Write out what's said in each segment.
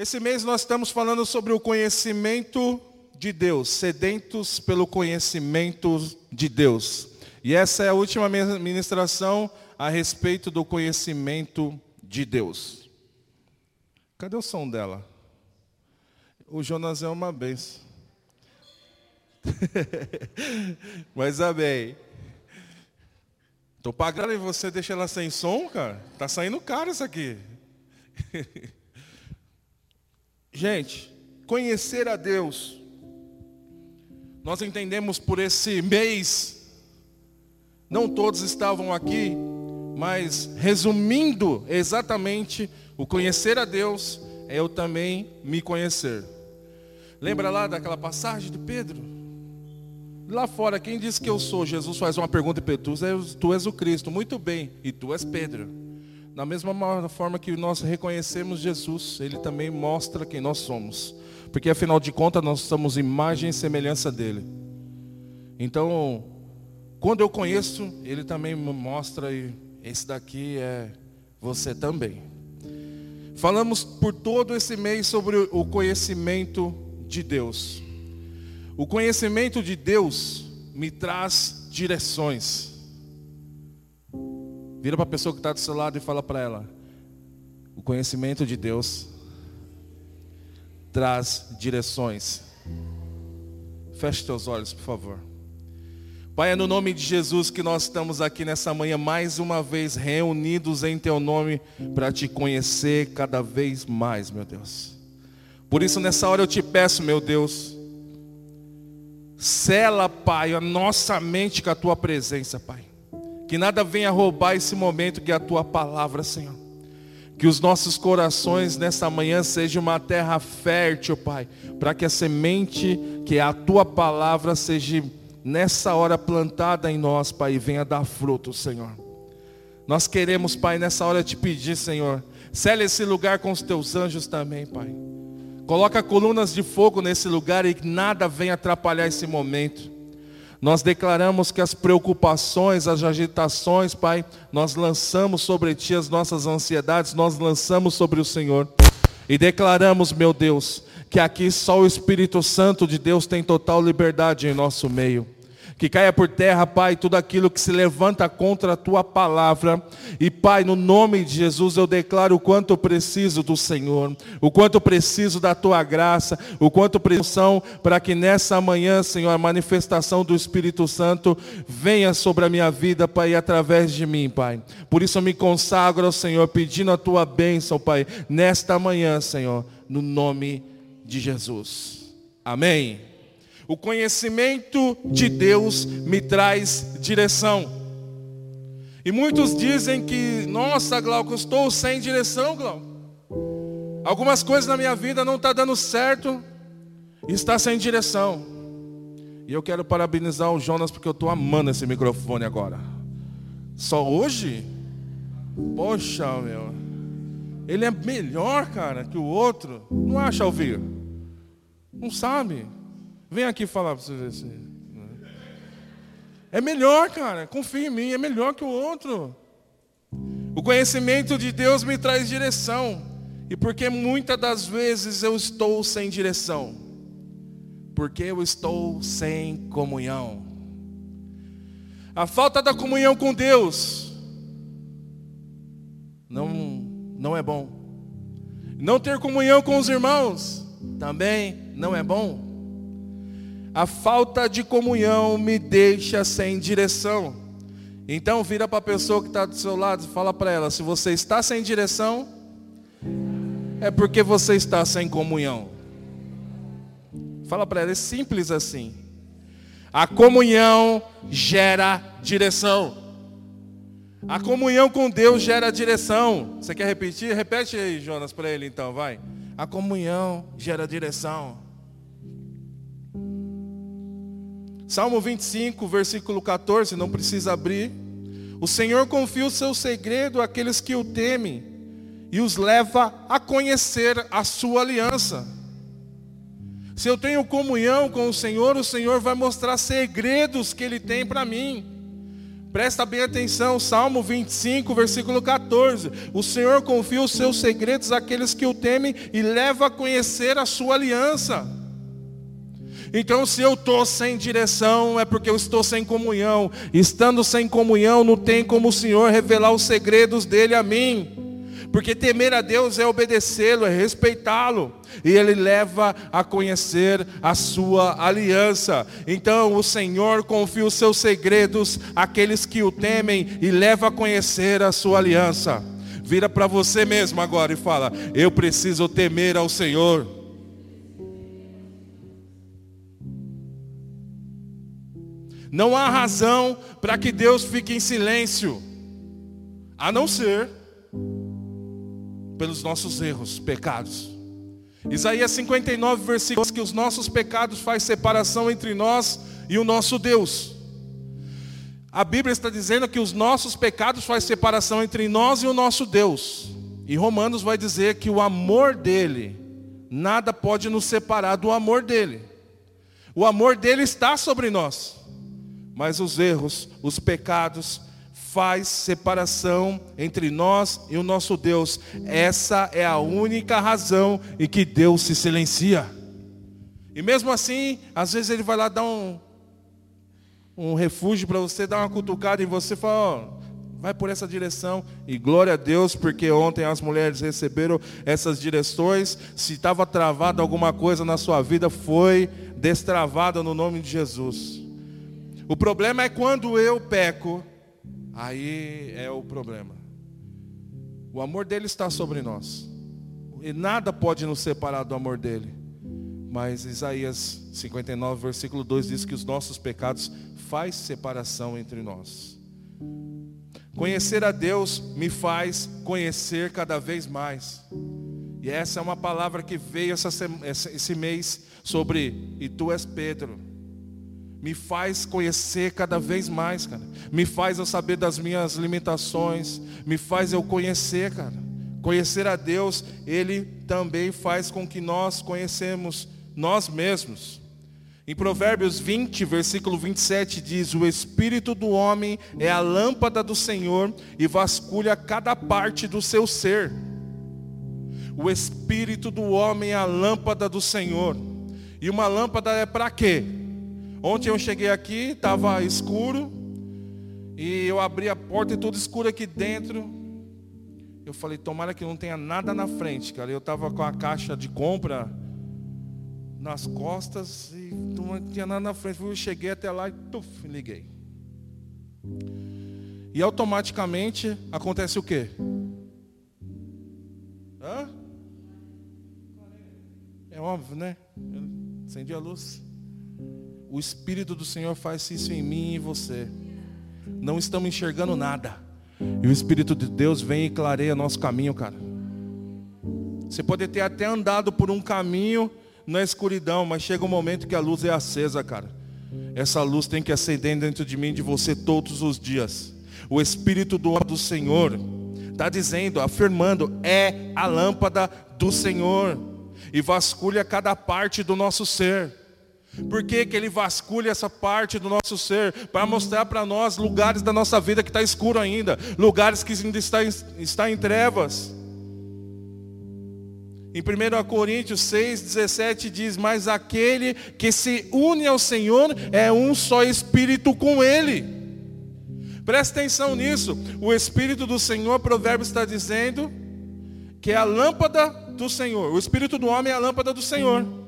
Esse mês nós estamos falando sobre o conhecimento de Deus, sedentos pelo conhecimento de Deus. E essa é a última ministração a respeito do conhecimento de Deus. Cadê o som dela? O Jonas é uma benção. Mas amém. Estou pagando e você deixa ela sem som, cara? Tá saindo caro isso aqui. Gente, conhecer a Deus. Nós entendemos por esse mês, não todos estavam aqui, mas resumindo exatamente, o conhecer a Deus é eu também me conhecer. Lembra lá daquela passagem de Pedro? Lá fora, quem diz que eu sou? Jesus faz uma pergunta e Pedro, tu és o Cristo, muito bem, e tu és Pedro. Da mesma forma que nós reconhecemos Jesus, Ele também mostra quem nós somos. Porque afinal de contas nós somos imagem e semelhança dEle. Então, quando eu conheço, Ele também me mostra e esse daqui é você também. Falamos por todo esse mês sobre o conhecimento de Deus. O conhecimento de Deus me traz direções. Vira para a pessoa que está do seu lado e fala para ela: o conhecimento de Deus traz direções. Feche teus olhos, por favor. Pai, é no nome de Jesus que nós estamos aqui nessa manhã, mais uma vez reunidos em Teu nome, para te conhecer cada vez mais, meu Deus. Por isso, nessa hora eu te peço, meu Deus, sela, Pai, a nossa mente com a Tua presença, Pai. Que nada venha roubar esse momento que é a tua palavra, Senhor. Que os nossos corações nessa manhã sejam uma terra fértil, Pai, para que a semente, que é a tua palavra, seja nessa hora plantada em nós, Pai, e venha dar fruto, Senhor. Nós queremos, Pai, nessa hora te pedir, Senhor, cele esse lugar com os teus anjos também, Pai. Coloca colunas de fogo nesse lugar e que nada venha atrapalhar esse momento. Nós declaramos que as preocupações, as agitações, Pai, nós lançamos sobre Ti as nossas ansiedades, nós lançamos sobre o Senhor. E declaramos, meu Deus, que aqui só o Espírito Santo de Deus tem total liberdade em nosso meio. Que caia por terra, Pai, tudo aquilo que se levanta contra a tua palavra. E, Pai, no nome de Jesus, eu declaro o quanto preciso do Senhor, o quanto preciso da tua graça, o quanto preciso para que nessa manhã, Senhor, a manifestação do Espírito Santo venha sobre a minha vida, Pai, através de mim, Pai. Por isso eu me consagro ao Senhor, pedindo a tua bênção, Pai, nesta manhã, Senhor, no nome de Jesus. Amém. O conhecimento de Deus me traz direção. E muitos dizem que, nossa, Glauco, estou sem direção, Glauco. Algumas coisas na minha vida não estão tá dando certo e está sem direção. E eu quero parabenizar o Jonas porque eu estou amando esse microfone agora. Só hoje? Poxa, meu. Ele é melhor, cara, que o outro. Não acha ouvir? Não sabe? Vem aqui falar para você ver se. É melhor, cara. Confia em mim, é melhor que o outro. O conhecimento de Deus me traz direção. E porque muitas das vezes eu estou sem direção? Porque eu estou sem comunhão. A falta da comunhão com Deus não, não é bom. Não ter comunhão com os irmãos também não é bom. A falta de comunhão me deixa sem direção. Então vira para a pessoa que está do seu lado e fala para ela: se você está sem direção, é porque você está sem comunhão. Fala para ela, é simples assim. A comunhão gera direção. A comunhão com Deus gera direção. Você quer repetir? Repete aí, Jonas, para ele então, vai. A comunhão gera direção. Salmo 25, versículo 14, não precisa abrir. O Senhor confia o seu segredo àqueles que o temem e os leva a conhecer a sua aliança. Se eu tenho comunhão com o Senhor, o Senhor vai mostrar segredos que Ele tem para mim. Presta bem atenção, Salmo 25, versículo 14. O Senhor confia os seus segredos àqueles que o temem e leva a conhecer a sua aliança. Então, se eu estou sem direção, é porque eu estou sem comunhão. Estando sem comunhão, não tem como o Senhor revelar os segredos dele a mim. Porque temer a Deus é obedecê-lo, é respeitá-lo. E ele leva a conhecer a sua aliança. Então o Senhor confia os seus segredos àqueles que o temem e leva a conhecer a sua aliança. Vira para você mesmo agora e fala: Eu preciso temer ao Senhor. Não há razão para que Deus fique em silêncio, a não ser pelos nossos erros, pecados. Isaías 59, versículos que os nossos pecados faz separação entre nós e o nosso Deus. A Bíblia está dizendo que os nossos pecados faz separação entre nós e o nosso Deus. E Romanos vai dizer que o amor dele, nada pode nos separar do amor dele. O amor dele está sobre nós. Mas os erros, os pecados, faz separação entre nós e o nosso Deus. Essa é a única razão em que Deus se silencia. E mesmo assim, às vezes ele vai lá dar um, um refúgio para você, dar uma cutucada em você e fala, ó, vai por essa direção. E glória a Deus, porque ontem as mulheres receberam essas direções. Se estava travada alguma coisa na sua vida, foi destravada no nome de Jesus. O problema é quando eu peco Aí é o problema. O amor dele está sobre nós. E nada pode nos separar do amor dele. Mas Isaías 59, versículo 2 diz que os nossos pecados faz separação entre nós. Conhecer a Deus me faz conhecer cada vez mais. E essa é uma palavra que veio essa, esse mês sobre E tu és Pedro me faz conhecer cada vez mais, cara. Me faz eu saber das minhas limitações, me faz eu conhecer, cara. Conhecer a Deus, ele também faz com que nós conhecemos nós mesmos. Em Provérbios 20, versículo 27 diz: "O espírito do homem é a lâmpada do Senhor e vasculha cada parte do seu ser." O espírito do homem é a lâmpada do Senhor. E uma lâmpada é para quê? Ontem eu cheguei aqui, estava escuro, e eu abri a porta e tudo escuro aqui dentro. Eu falei, tomara que não tenha nada na frente, cara. Eu estava com a caixa de compra nas costas e não tinha nada na frente. Eu cheguei até lá e tuf, liguei. E automaticamente acontece o quê? Hã? É óbvio, né? Acendi a luz. O Espírito do Senhor faz isso em mim e em você. Não estamos enxergando nada. E o Espírito de Deus vem e clareia nosso caminho, cara. Você pode ter até andado por um caminho na escuridão, mas chega um momento que a luz é acesa, cara. Essa luz tem que acender dentro de mim e de você todos os dias. O Espírito do, do Senhor está dizendo, afirmando, é a lâmpada do Senhor. E vasculha cada parte do nosso ser. Por que, que ele vasculha essa parte do nosso ser? Para mostrar para nós lugares da nossa vida que está escuro ainda, lugares que ainda está, está em trevas. Em 1 Coríntios 6, 17 diz: Mas aquele que se une ao Senhor é um só espírito com Ele. Presta atenção nisso. O Espírito do Senhor, Provérbios está dizendo que é a lâmpada do Senhor. O Espírito do homem é a lâmpada do Senhor.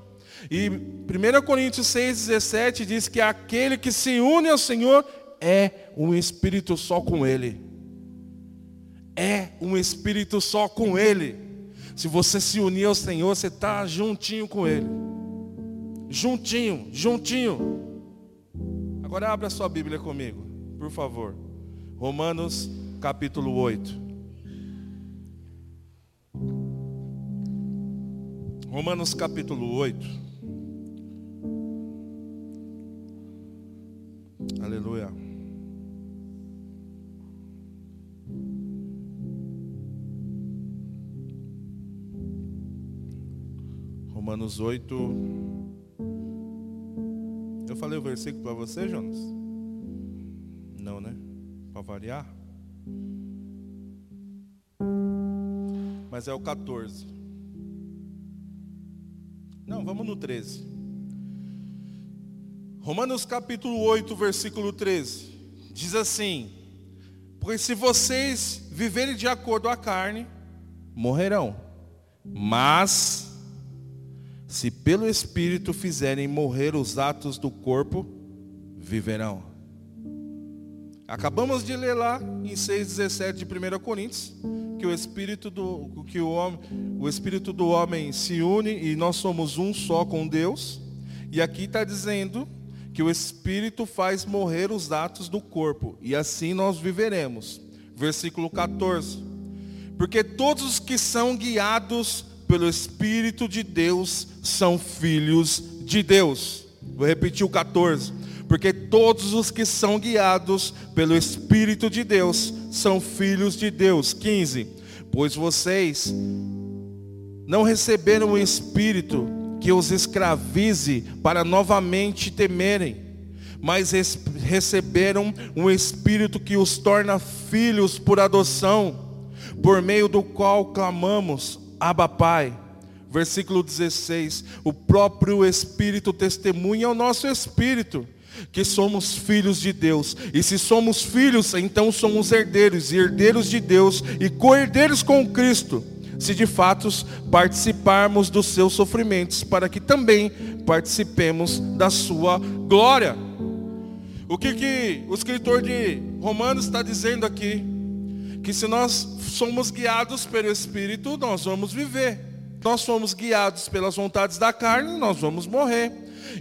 E 1 Coríntios 6,17 diz que aquele que se une ao Senhor é um espírito só com Ele. É um espírito só com Ele. Se você se unir ao Senhor, você está juntinho com Ele. Juntinho, juntinho. Agora abra sua Bíblia comigo, por favor. Romanos capítulo 8. Romanos capítulo 8. Romanos 8. Eu falei o versículo para você, Jonas? Não, né? variar. Mas é o 14. Não, vamos no 13. Romanos capítulo 8, versículo 13. Diz assim: Pois se vocês viverem de acordo com a carne, morrerão. Mas, se pelo Espírito fizerem morrer os atos do corpo, viverão. Acabamos de ler lá em 6,17 de 1 Coríntios, que o Espírito do, que o, homem, o Espírito do homem se une e nós somos um só com Deus. E aqui está dizendo que o Espírito faz morrer os atos do corpo, e assim nós viveremos. Versículo 14. Porque todos os que são guiados pelo Espírito de Deus são filhos de Deus. Vou repetir o 14. Porque todos os que são guiados pelo Espírito de Deus são filhos de Deus. 15. Pois vocês não receberam o Espírito que os escravize para novamente temerem, mas receberam um Espírito que os torna filhos por adoção por meio do qual clamamos, Abba Pai. Versículo 16: O próprio Espírito testemunha ao nosso espírito que somos filhos de Deus. E se somos filhos, então somos herdeiros, e herdeiros de Deus e co-herdeiros com Cristo. Se de fato participarmos dos seus sofrimentos, para que também participemos da sua glória. O que, que o escritor de Romanos está dizendo aqui? Que se nós somos guiados pelo Espírito, nós vamos viver. Nós somos guiados pelas vontades da carne, nós vamos morrer.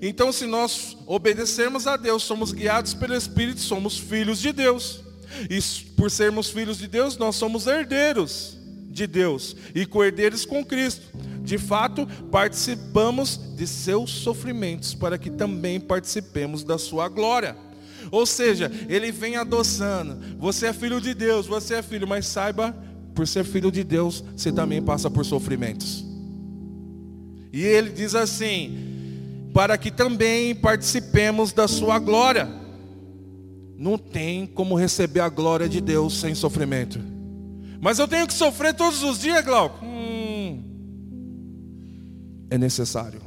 Então, se nós obedecermos a Deus, somos guiados pelo Espírito, somos filhos de Deus. E por sermos filhos de Deus, nós somos herdeiros de Deus e co-herdeiros com Cristo. De fato, participamos de seus sofrimentos para que também participemos da sua glória. Ou seja, ele vem adoçando. Você é filho de Deus, você é filho, mas saiba, por ser filho de Deus, você também passa por sofrimentos. E ele diz assim: para que também participemos da sua glória. Não tem como receber a glória de Deus sem sofrimento. Mas eu tenho que sofrer todos os dias, Glauco. Hum, é necessário.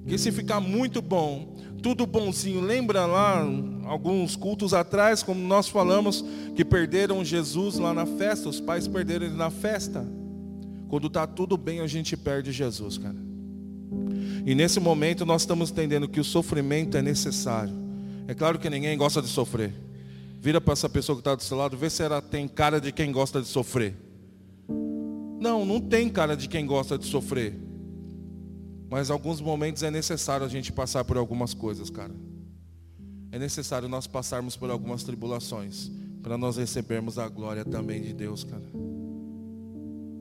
Porque se ficar muito bom, tudo bonzinho. Lembra lá, alguns cultos atrás, como nós falamos, que perderam Jesus lá na festa, os pais perderam ele na festa. Quando está tudo bem, a gente perde Jesus, cara. E nesse momento nós estamos entendendo que o sofrimento é necessário. É claro que ninguém gosta de sofrer. Vira para essa pessoa que está do seu lado, vê se ela tem cara de quem gosta de sofrer. Não, não tem cara de quem gosta de sofrer. Mas alguns momentos é necessário a gente passar por algumas coisas, cara. É necessário nós passarmos por algumas tribulações para nós recebermos a glória também de Deus, cara.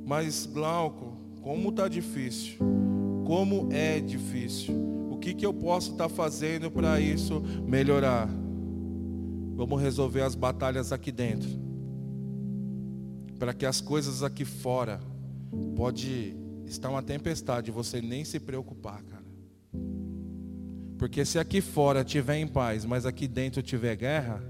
Mas Glauco, como tá difícil? Como é difícil? O que que eu posso estar tá fazendo para isso melhorar? Vamos resolver as batalhas aqui dentro. Para que as coisas aqui fora pode está uma tempestade, você nem se preocupar, cara. Porque se aqui fora tiver em paz, mas aqui dentro tiver guerra,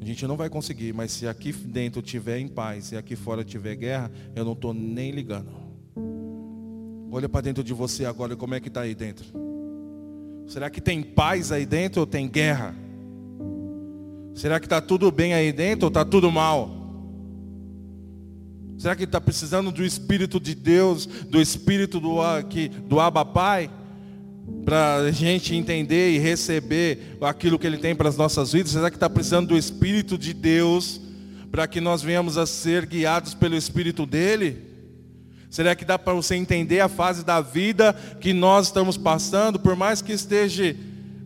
a gente não vai conseguir, mas se aqui dentro tiver em paz e aqui fora tiver guerra, eu não estou nem ligando. Olha para dentro de você agora, como é que está aí dentro? Será que tem paz aí dentro ou tem guerra? Será que está tudo bem aí dentro ou está tudo mal? Será que está precisando do Espírito de Deus, do Espírito do, aqui, do Abba Pai? Para a gente entender e receber aquilo que Ele tem para as nossas vidas? Será que está precisando do Espírito de Deus para que nós venhamos a ser guiados pelo Espírito dEle? Será que dá para você entender a fase da vida que nós estamos passando? Por mais que esteja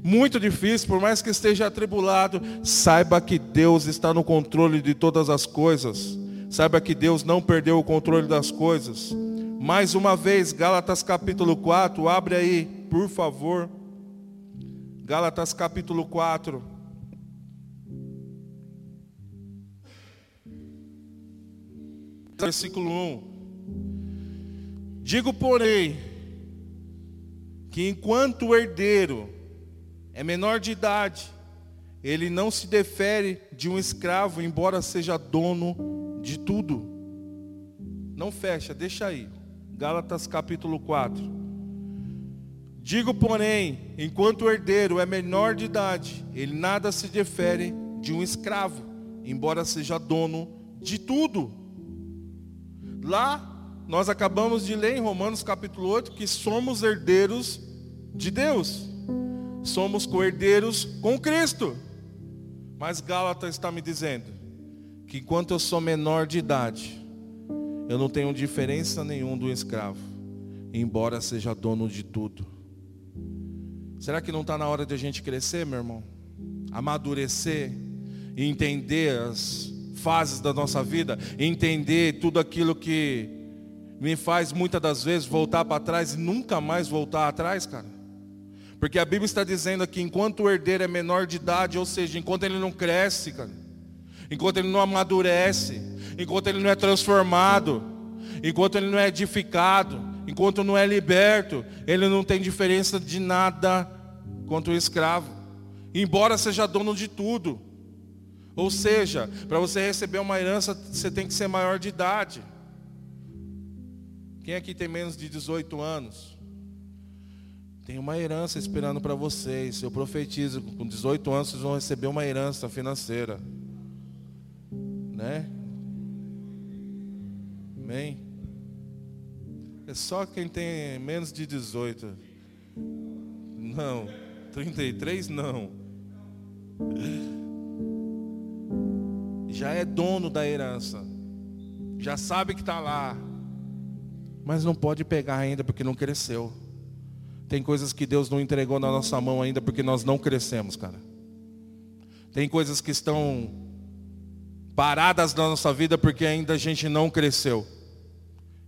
muito difícil, por mais que esteja atribulado, saiba que Deus está no controle de todas as coisas. Saiba que Deus não perdeu o controle das coisas. Mais uma vez, Gálatas capítulo 4, abre aí, por favor. Gálatas capítulo 4. Versículo 1. Digo, porém, que enquanto o herdeiro é menor de idade, ele não se defere de um escravo, embora seja dono de tudo. Não fecha, deixa aí. Gálatas capítulo 4. Digo, porém, enquanto o herdeiro é menor de idade, ele nada se difere de um escravo, embora seja dono de tudo. Lá, nós acabamos de ler em Romanos capítulo 8 que somos herdeiros de Deus. Somos co-herdeiros com Cristo. Mas Gálatas está me dizendo que enquanto eu sou menor de idade, eu não tenho diferença nenhuma do escravo, embora seja dono de tudo. Será que não está na hora de a gente crescer, meu irmão? Amadurecer e entender as fases da nossa vida, entender tudo aquilo que me faz muitas das vezes voltar para trás e nunca mais voltar atrás, cara. Porque a Bíblia está dizendo aqui, enquanto o herdeiro é menor de idade, ou seja, enquanto ele não cresce, cara, enquanto ele não amadurece, enquanto ele não é transformado, enquanto ele não é edificado, enquanto não é liberto, ele não tem diferença de nada quanto o escravo, embora seja dono de tudo. Ou seja, para você receber uma herança, você tem que ser maior de idade. Quem aqui tem menos de 18 anos? Tem uma herança esperando para vocês. Eu profetizo, com 18 anos vocês vão receber uma herança financeira. Né? Amém? É só quem tem menos de 18. Não. 33 não. Já é dono da herança. Já sabe que está lá mas não pode pegar ainda porque não cresceu. Tem coisas que Deus não entregou na nossa mão ainda porque nós não crescemos, cara. Tem coisas que estão paradas na nossa vida porque ainda a gente não cresceu.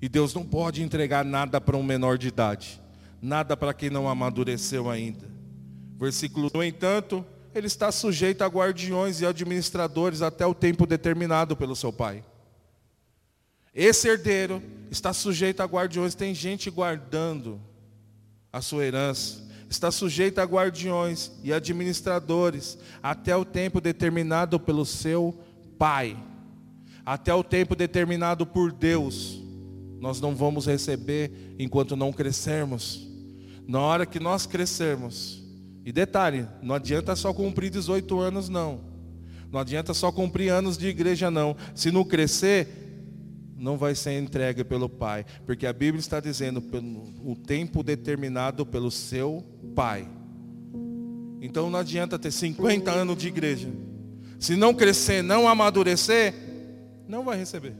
E Deus não pode entregar nada para um menor de idade, nada para quem não amadureceu ainda. Versículo: No entanto, ele está sujeito a guardiões e administradores até o tempo determinado pelo seu pai. Esse herdeiro está sujeito a guardiões. Tem gente guardando a sua herança. Está sujeito a guardiões e administradores até o tempo determinado pelo seu pai. Até o tempo determinado por Deus. Nós não vamos receber enquanto não crescermos. Na hora que nós crescermos. E detalhe, não adianta só cumprir 18 anos não. Não adianta só cumprir anos de igreja não. Se não crescer, não vai ser entregue pelo Pai, porque a Bíblia está dizendo o tempo determinado pelo seu Pai. Então não adianta ter 50 anos de igreja. Se não crescer, não amadurecer, não vai receber.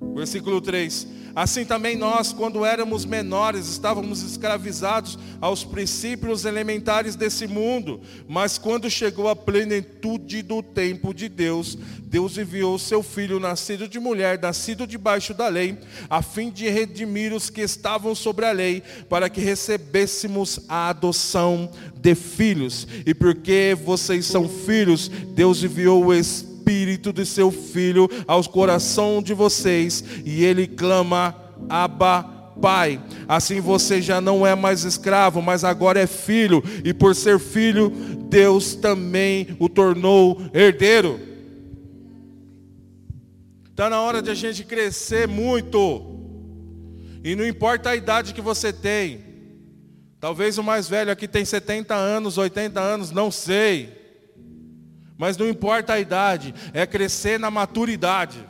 Versículo 3: Assim também nós, quando éramos menores, estávamos escravizados aos princípios elementares desse mundo. Mas quando chegou a plenitude do tempo de Deus, Deus enviou seu filho, nascido de mulher, nascido debaixo da lei, a fim de redimir os que estavam sobre a lei, para que recebêssemos a adoção de filhos. E porque vocês são filhos, Deus enviou o Espírito Espírito de seu Filho aos coração de vocês, e ele clama, Abba, Pai. Assim você já não é mais escravo, mas agora é filho, e por ser filho, Deus também o tornou herdeiro. Está na hora de a gente crescer muito. E não importa a idade que você tem. Talvez o mais velho aqui tem 70 anos, 80 anos, não sei. Mas não importa a idade, é crescer na maturidade.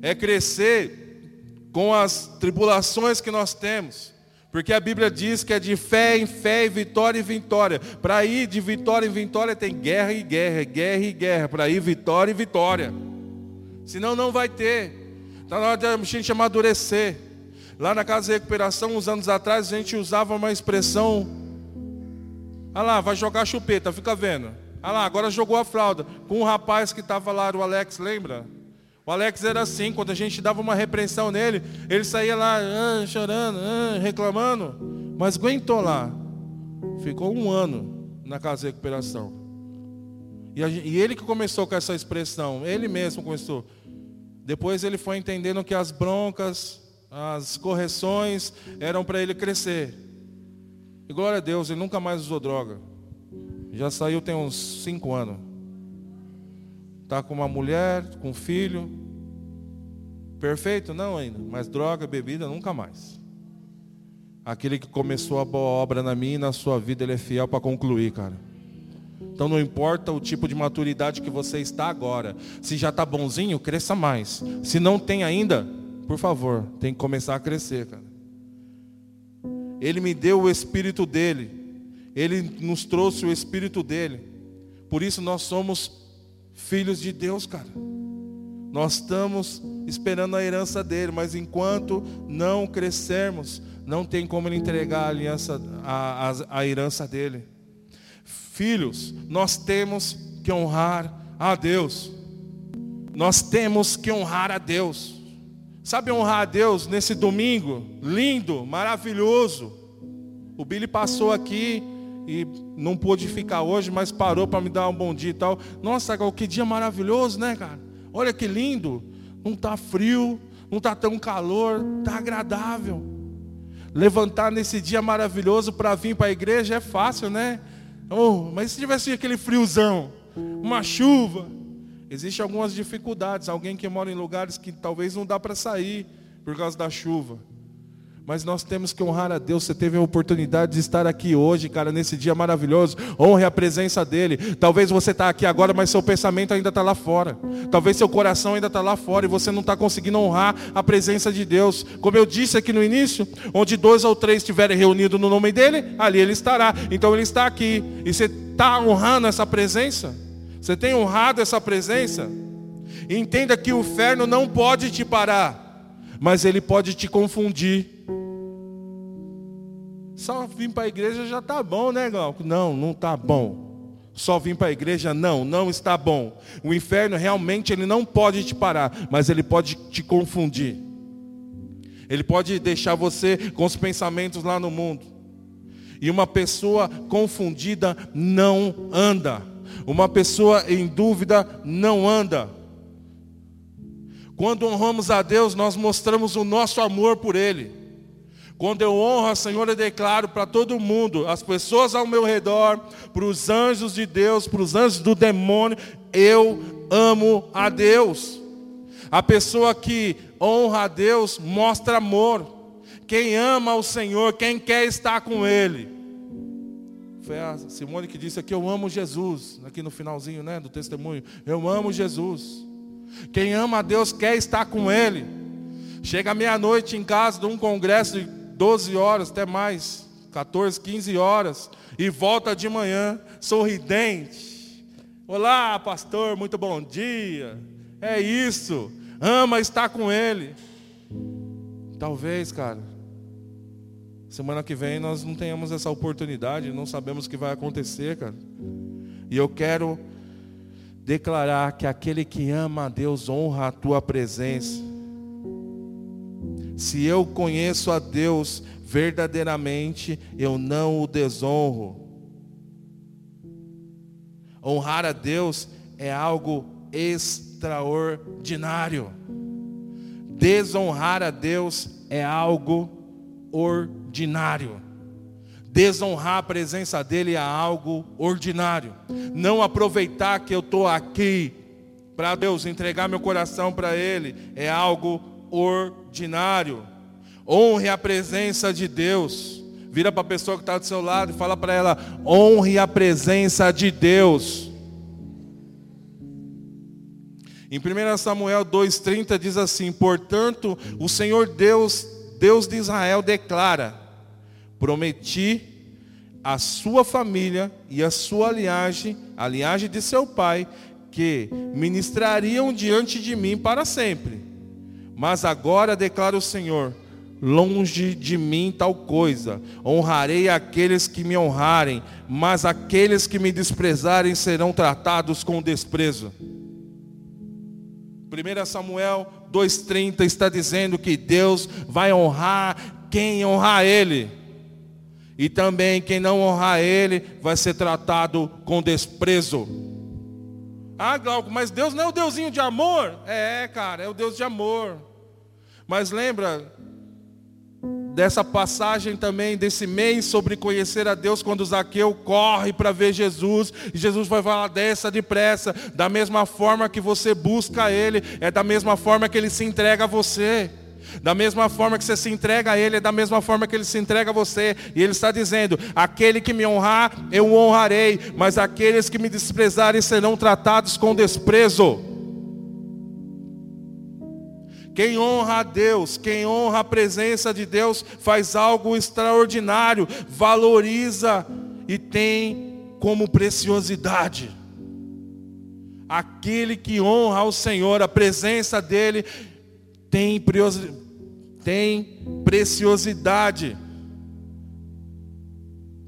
É crescer com as tribulações que nós temos. Porque a Bíblia diz que é de fé em fé e vitória em vitória. Para ir de vitória em vitória tem guerra e guerra, guerra e guerra. Para ir vitória e vitória. Senão não vai ter. Está na hora de a gente amadurecer. Lá na casa de recuperação, uns anos atrás, a gente usava uma expressão. Olha lá, vai jogar chupeta, fica vendo. Ah lá, agora jogou a fralda. Com um rapaz que estava lá, o Alex, lembra? O Alex era assim, quando a gente dava uma repreensão nele, ele saía lá ah, chorando, ah, reclamando, mas aguentou lá. Ficou um ano na casa de recuperação. E, e ele que começou com essa expressão, ele mesmo começou. Depois ele foi entendendo que as broncas, as correções eram para ele crescer. E glória a Deus, ele nunca mais usou droga. Já saiu tem uns cinco anos. Está com uma mulher, com um filho. Perfeito? Não ainda. Mas droga, bebida, nunca mais. Aquele que começou a boa obra na minha e na sua vida, ele é fiel para concluir, cara. Então não importa o tipo de maturidade que você está agora. Se já está bonzinho, cresça mais. Se não tem ainda, por favor, tem que começar a crescer, cara. Ele me deu o espírito dele. Ele nos trouxe o espírito dele. Por isso nós somos filhos de Deus, cara. Nós estamos esperando a herança dele, mas enquanto não crescermos, não tem como ele entregar a aliança, a, a, a herança dele. Filhos, nós temos que honrar a Deus. Nós temos que honrar a Deus. Sabe honrar a Deus nesse domingo? Lindo, maravilhoso. O Billy passou aqui e não pôde ficar hoje, mas parou para me dar um bom dia e tal. Nossa, que dia maravilhoso, né, cara? Olha que lindo. Não está frio, não está tão calor, está agradável. Levantar nesse dia maravilhoso para vir para a igreja é fácil, né? Oh, mas se tivesse aquele friozão, uma chuva, existem algumas dificuldades. Alguém que mora em lugares que talvez não dá para sair por causa da chuva. Mas nós temos que honrar a Deus. Você teve a oportunidade de estar aqui hoje, cara, nesse dia maravilhoso. Honre a presença dEle. Talvez você está aqui agora, mas seu pensamento ainda está lá fora. Talvez seu coração ainda está lá fora e você não está conseguindo honrar a presença de Deus. Como eu disse aqui no início, onde dois ou três estiverem reunidos no nome dEle, ali Ele estará. Então Ele está aqui. E você está honrando essa presença? Você tem honrado essa presença? Entenda que o inferno não pode te parar, mas ele pode te confundir. Só vir para a igreja já está bom, né, Glauco? Não, não está bom. Só vir para a igreja, não, não está bom. O inferno realmente ele não pode te parar, mas ele pode te confundir. Ele pode deixar você com os pensamentos lá no mundo. E uma pessoa confundida não anda. Uma pessoa em dúvida não anda. Quando honramos a Deus, nós mostramos o nosso amor por Ele. Quando eu honro a Senhor, eu declaro para todo mundo, as pessoas ao meu redor, para os anjos de Deus, para os anjos do demônio, eu amo a Deus. A pessoa que honra a Deus mostra amor. Quem ama o Senhor, quem quer estar com Ele. Foi a Simone que disse aqui: Eu amo Jesus. Aqui no finalzinho né, do testemunho. Eu amo Jesus. Quem ama a Deus quer estar com Ele. Chega meia-noite em casa de um congresso 12 horas, até mais, 14, 15 horas, e volta de manhã, sorridente. Olá, pastor, muito bom dia. É isso, ama estar com Ele. Talvez, cara, semana que vem nós não tenhamos essa oportunidade, não sabemos o que vai acontecer, cara. E eu quero declarar que aquele que ama a Deus honra a tua presença. Se eu conheço a Deus verdadeiramente, eu não o desonro. Honrar a Deus é algo extraordinário. Desonrar a Deus é algo ordinário. Desonrar a presença dele é algo ordinário. Não aproveitar que eu estou aqui para Deus, entregar meu coração para Ele, é algo ordinário. Honre a presença de Deus. Vira para a pessoa que está do seu lado e fala para ela: honre a presença de Deus. Em 1 Samuel 2,30 diz assim: Portanto, o Senhor Deus, Deus de Israel, declara: Prometi a sua família e a sua linhagem, a linhagem de seu pai, que ministrariam diante de mim para sempre. Mas agora declara o Senhor: longe de mim tal coisa. Honrarei aqueles que me honrarem, mas aqueles que me desprezarem serão tratados com desprezo. 1 Samuel 2,30 está dizendo que Deus vai honrar quem honrar Ele. E também quem não honrar Ele vai ser tratado com desprezo. Ah, Glauco, mas Deus não é o Deusinho de amor? É, cara, é o Deus de amor. Mas lembra, dessa passagem também, desse mês sobre conhecer a Deus, quando Zaqueu corre para ver Jesus, e Jesus vai falar, desça depressa, da mesma forma que você busca Ele, é da mesma forma que Ele se entrega a você. Da mesma forma que você se entrega a Ele, é da mesma forma que Ele se entrega a você. E Ele está dizendo: aquele que me honrar, eu o honrarei, mas aqueles que me desprezarem serão tratados com desprezo. Quem honra a Deus, quem honra a presença de Deus, faz algo extraordinário, valoriza e tem como preciosidade. Aquele que honra ao Senhor, a presença dEle, tem, tem preciosidade.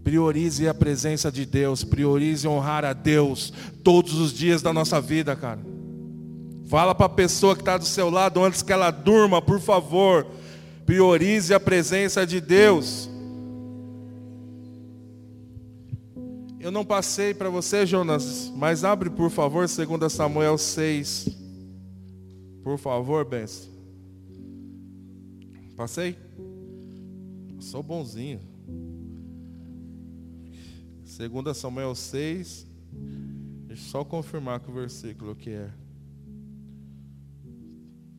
Priorize a presença de Deus, priorize honrar a Deus todos os dias da nossa vida, cara. Fala para a pessoa que está do seu lado antes que ela durma, por favor. Priorize a presença de Deus. Eu não passei para você, Jonas, mas abre por favor 2 Samuel 6. Por favor, Benção. Passei? sou bonzinho. 2 Samuel 6. Deixa eu só confirmar que o versículo que é.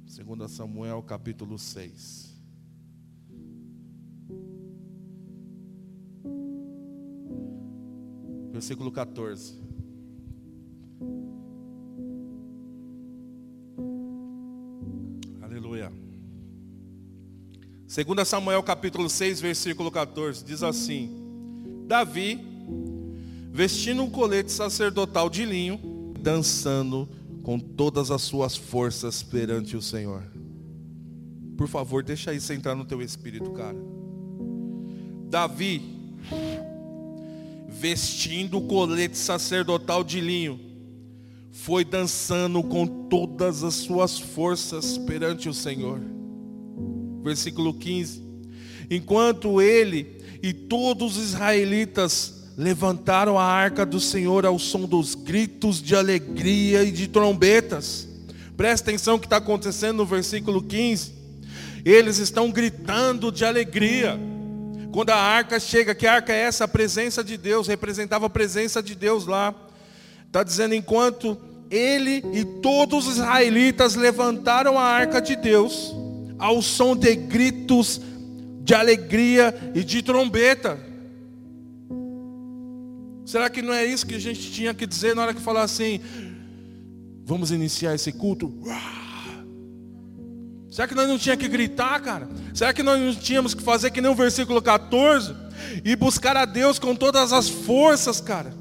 2 Samuel capítulo 6. Versículo 14. 2 Samuel capítulo 6, versículo 14, diz assim: Davi, vestindo um colete sacerdotal de linho, dançando com todas as suas forças perante o Senhor. Por favor, deixa isso entrar no teu espírito, cara. Davi, vestindo o colete sacerdotal de linho, foi dançando com todas as suas forças perante o Senhor. Versículo 15. Enquanto ele e todos os israelitas levantaram a arca do Senhor ao som dos gritos de alegria e de trombetas. Presta atenção o que está acontecendo no versículo 15. Eles estão gritando de alegria. Quando a arca chega, que arca é essa? A presença de Deus, representava a presença de Deus lá. Está dizendo, enquanto ele e todos os israelitas levantaram a arca de Deus, ao som de gritos de alegria e de trombeta. Será que não é isso que a gente tinha que dizer na hora que falar assim, vamos iniciar esse culto? Será que nós não tínhamos que gritar, cara? Será que nós não tínhamos que fazer que nem o versículo 14 e buscar a Deus com todas as forças, cara?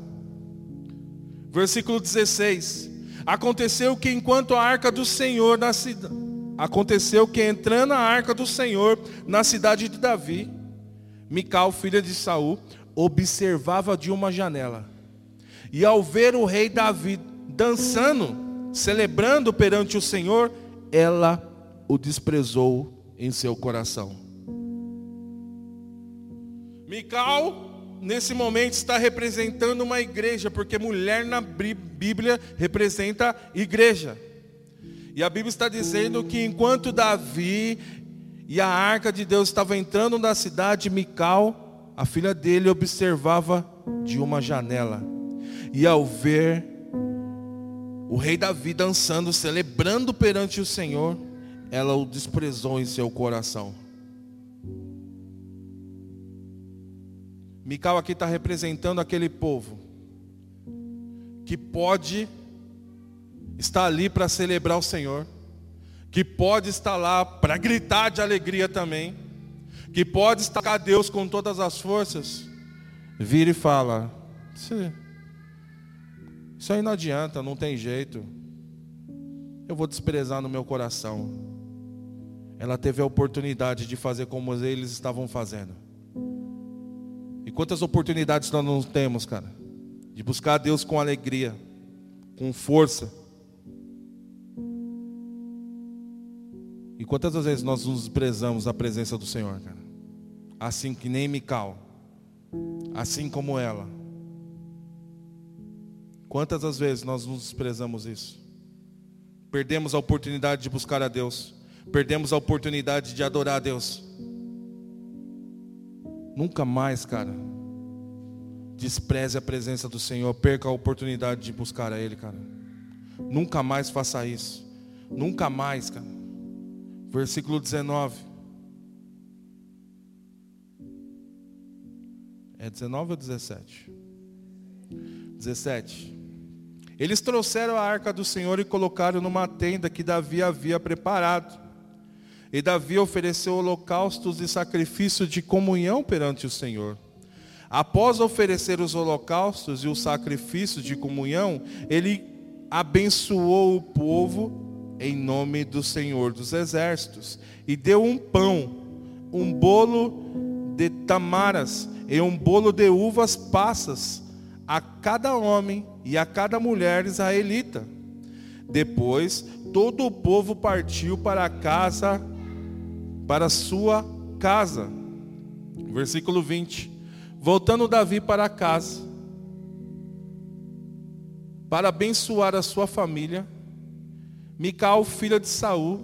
Versículo 16. Aconteceu que enquanto a arca do Senhor na cidade, aconteceu que entrando a arca do Senhor na cidade de Davi, Mical, filha de Saul, observava de uma janela. E ao ver o rei Davi dançando, celebrando perante o Senhor, ela o desprezou em seu coração. Mical, nesse momento, está representando uma igreja, porque mulher na Bíblia representa igreja. E a Bíblia está dizendo que enquanto Davi e a arca de Deus estavam entrando na cidade, Mical a filha dele observava de uma janela. E ao ver o rei Davi dançando, celebrando perante o Senhor, ela o desprezou em seu coração. Mical aqui está representando aquele povo que pode estar ali para celebrar o Senhor, que pode estar lá para gritar de alegria também que pode estar Deus com todas as forças, vira e fala: Isso aí não adianta, não tem jeito. Eu vou desprezar no meu coração. Ela teve a oportunidade de fazer como eles estavam fazendo. E quantas oportunidades nós não temos, cara? De buscar a Deus com alegria, com força. E quantas vezes nós nos desprezamos a presença do Senhor, cara? assim que nem Mical, assim como ela. Quantas as vezes nós nos desprezamos isso? Perdemos a oportunidade de buscar a Deus, perdemos a oportunidade de adorar a Deus. Nunca mais, cara, despreze a presença do Senhor, perca a oportunidade de buscar a Ele, cara. Nunca mais faça isso. Nunca mais, cara. Versículo 19. É 19 ou 17? 17. Eles trouxeram a arca do Senhor e colocaram numa tenda que Davi havia preparado. E Davi ofereceu holocaustos e sacrifício de comunhão perante o Senhor. Após oferecer os holocaustos e os sacrifícios de comunhão, ele abençoou o povo em nome do Senhor dos Exércitos e deu um pão, um bolo de tamaras e um bolo de uvas passas a cada homem e a cada mulher israelita. Depois, todo o povo partiu para a casa, para sua casa. Versículo 20. Voltando Davi para casa, para abençoar a sua família, Mical, filha de Saul,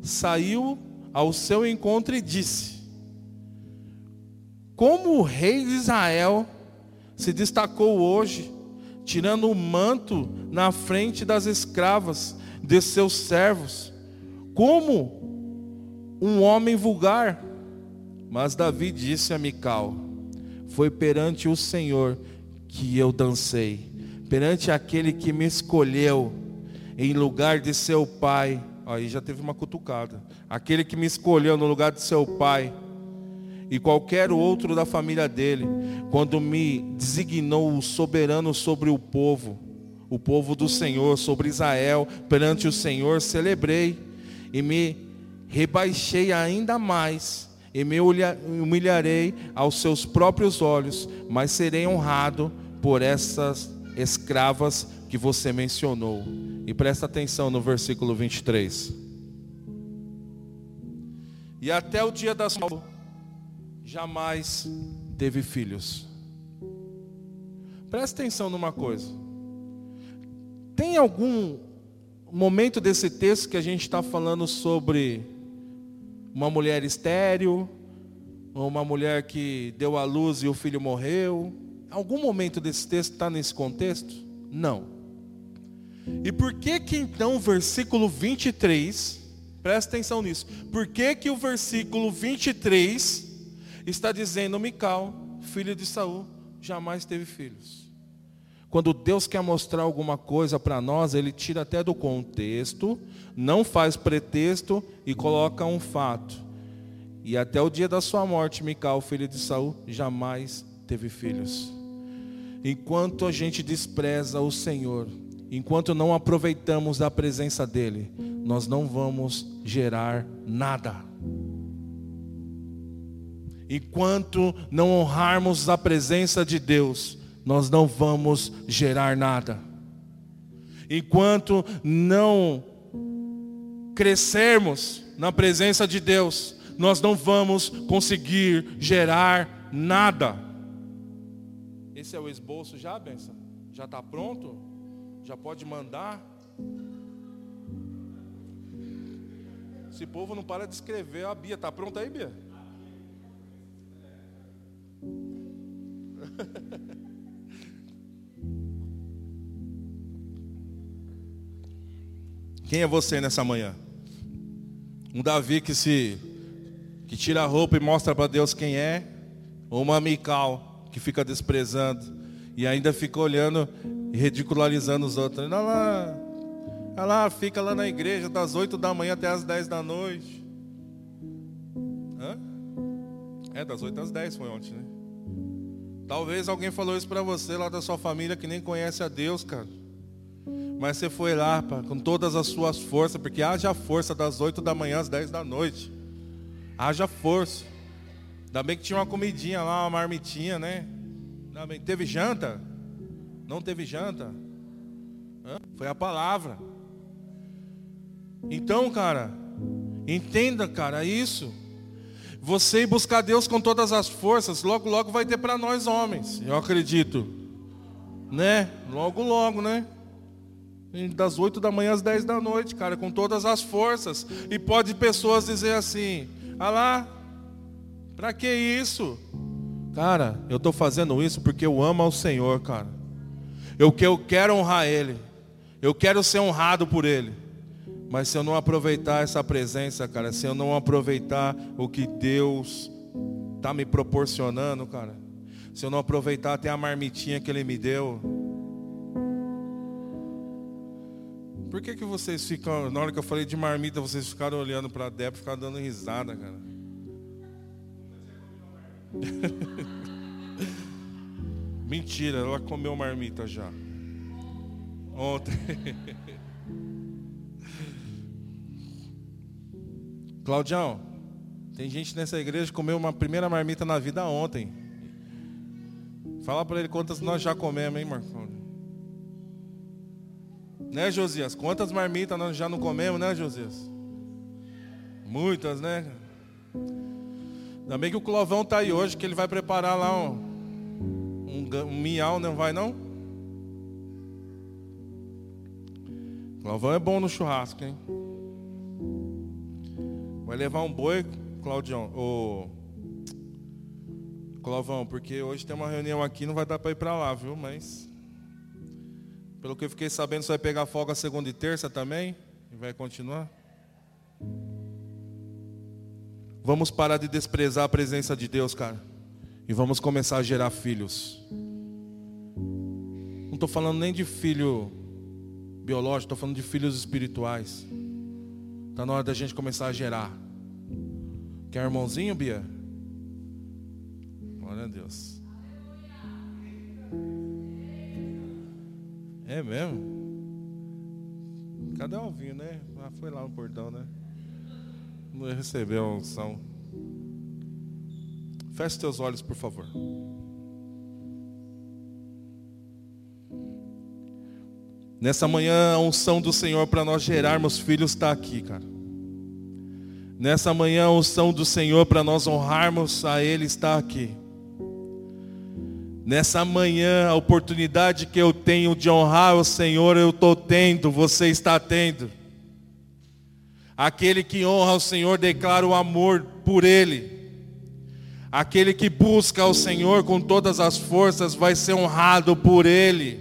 saiu ao seu encontro e disse: Como o rei de Israel se destacou hoje, tirando o manto na frente das escravas de seus servos, como um homem vulgar. Mas Davi disse a Mical: Foi perante o Senhor que eu dancei, perante aquele que me escolheu em lugar de seu pai. Aí já teve uma cutucada. Aquele que me escolheu no lugar de seu pai e qualquer outro da família dele, quando me designou o soberano sobre o povo, o povo do Senhor, sobre Israel, perante o Senhor, celebrei e me rebaixei ainda mais e me humilharei aos seus próprios olhos, mas serei honrado por essas escravas que você mencionou. E presta atenção no versículo 23. E até o dia da sua jamais teve filhos. Presta atenção numa coisa. Tem algum momento desse texto que a gente está falando sobre uma mulher estéril, ou uma mulher que deu à luz e o filho morreu? Algum momento desse texto está nesse contexto? Não. E por que que então o versículo 23, presta atenção nisso, por que que o versículo 23 está dizendo Mical, filho de Saul, jamais teve filhos. Quando Deus quer mostrar alguma coisa para nós, Ele tira até do contexto, não faz pretexto e coloca um fato. E até o dia da sua morte, Mical, filho de Saul, jamais teve filhos. Enquanto a gente despreza o Senhor, enquanto não aproveitamos da presença dEle, nós não vamos gerar nada. Enquanto não honrarmos a presença de Deus, nós não vamos gerar nada. Enquanto não crescermos na presença de Deus, nós não vamos conseguir gerar nada. Esse é o esboço já, benção? Já está pronto? Já pode mandar? Esse povo não para de escrever. A Bia, está pronta aí, Bia? Quem é você nessa manhã? Um Davi que se que tira a roupa e mostra para Deus quem é, ou uma Mical que fica desprezando e ainda fica olhando e ridicularizando os outros. Olha lá, olha lá, fica lá na igreja das 8 da manhã até as 10 da noite. Hã? É, das 8 às 10 foi ontem, né? Talvez alguém falou isso para você lá da sua família que nem conhece a Deus, cara. Mas você foi lá pá, com todas as suas forças, porque haja força das 8 da manhã às 10 da noite. Haja força. Ainda bem que tinha uma comidinha lá, uma marmitinha, né? Ainda bem. Teve janta? Não teve janta? Foi a palavra. Então, cara, entenda, cara, isso. Você ir buscar Deus com todas as forças, logo, logo vai ter para nós homens, eu acredito. Né? Logo, logo, né? Das 8 da manhã às 10 da noite, cara, com todas as forças. E pode pessoas dizer assim: ah lá, para que isso? Cara, eu estou fazendo isso porque eu amo ao Senhor, cara. Eu, eu quero honrar Ele. Eu quero ser honrado por Ele. Mas se eu não aproveitar essa presença, cara, se eu não aproveitar o que Deus está me proporcionando, cara, se eu não aproveitar até a marmitinha que Ele me deu, Por que, que vocês ficam, na hora que eu falei de marmita, vocês ficaram olhando para a Débora e ficaram dando risada, cara? Mentira, ela comeu marmita já. Ontem. Claudião, tem gente nessa igreja que comeu uma primeira marmita na vida ontem. Fala para ele quantas nós já comemos, hein, Marcão? Né, Josias? Quantas marmitas nós já não comemos, né, Josias? Muitas, né? Ainda bem que o Clovão está aí hoje, que ele vai preparar lá um, um, um miau, não vai não? Clovão é bom no churrasco, hein? Vai levar um boi, Claudião, o Clovão, porque hoje tem uma reunião aqui, não vai dar para ir para lá, viu? Mas pelo que eu fiquei sabendo, você vai pegar folga segunda e terça também? E vai continuar? Vamos parar de desprezar a presença de Deus, cara. E vamos começar a gerar filhos. Não estou falando nem de filho biológico, estou falando de filhos espirituais. Está na hora da gente começar a gerar. Quer irmãozinho, Bia? Glória a Deus. É mesmo? Cadê o Alvinho, né? Ah, foi lá no portão, né? Não recebeu a unção. Feche teus olhos, por favor. Nessa manhã, a unção do Senhor para nós gerarmos filhos está aqui, cara. Nessa manhã, a unção do Senhor para nós honrarmos a Ele está aqui. Nessa manhã, a oportunidade que eu tenho de honrar o Senhor, eu estou tendo, você está tendo. Aquele que honra o Senhor declara o amor por Ele. Aquele que busca o Senhor com todas as forças vai ser honrado por Ele.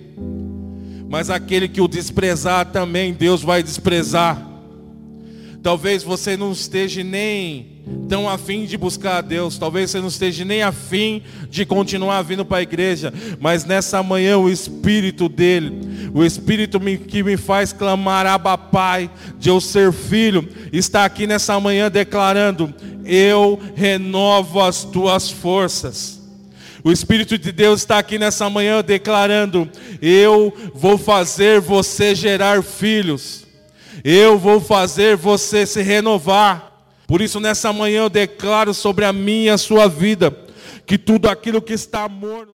Mas aquele que o desprezar também, Deus vai desprezar. Talvez você não esteja nem tão afim de buscar a Deus, talvez você não esteja nem afim de continuar vindo para a igreja, mas nessa manhã o Espírito dele, o Espírito que me faz clamar, Abba Pai, de eu ser filho, está aqui nessa manhã declarando: Eu renovo as tuas forças. O Espírito de Deus está aqui nessa manhã declarando: Eu vou fazer você gerar filhos. Eu vou fazer você se renovar. Por isso, nessa manhã eu declaro sobre a minha e a sua vida que tudo aquilo que está morto.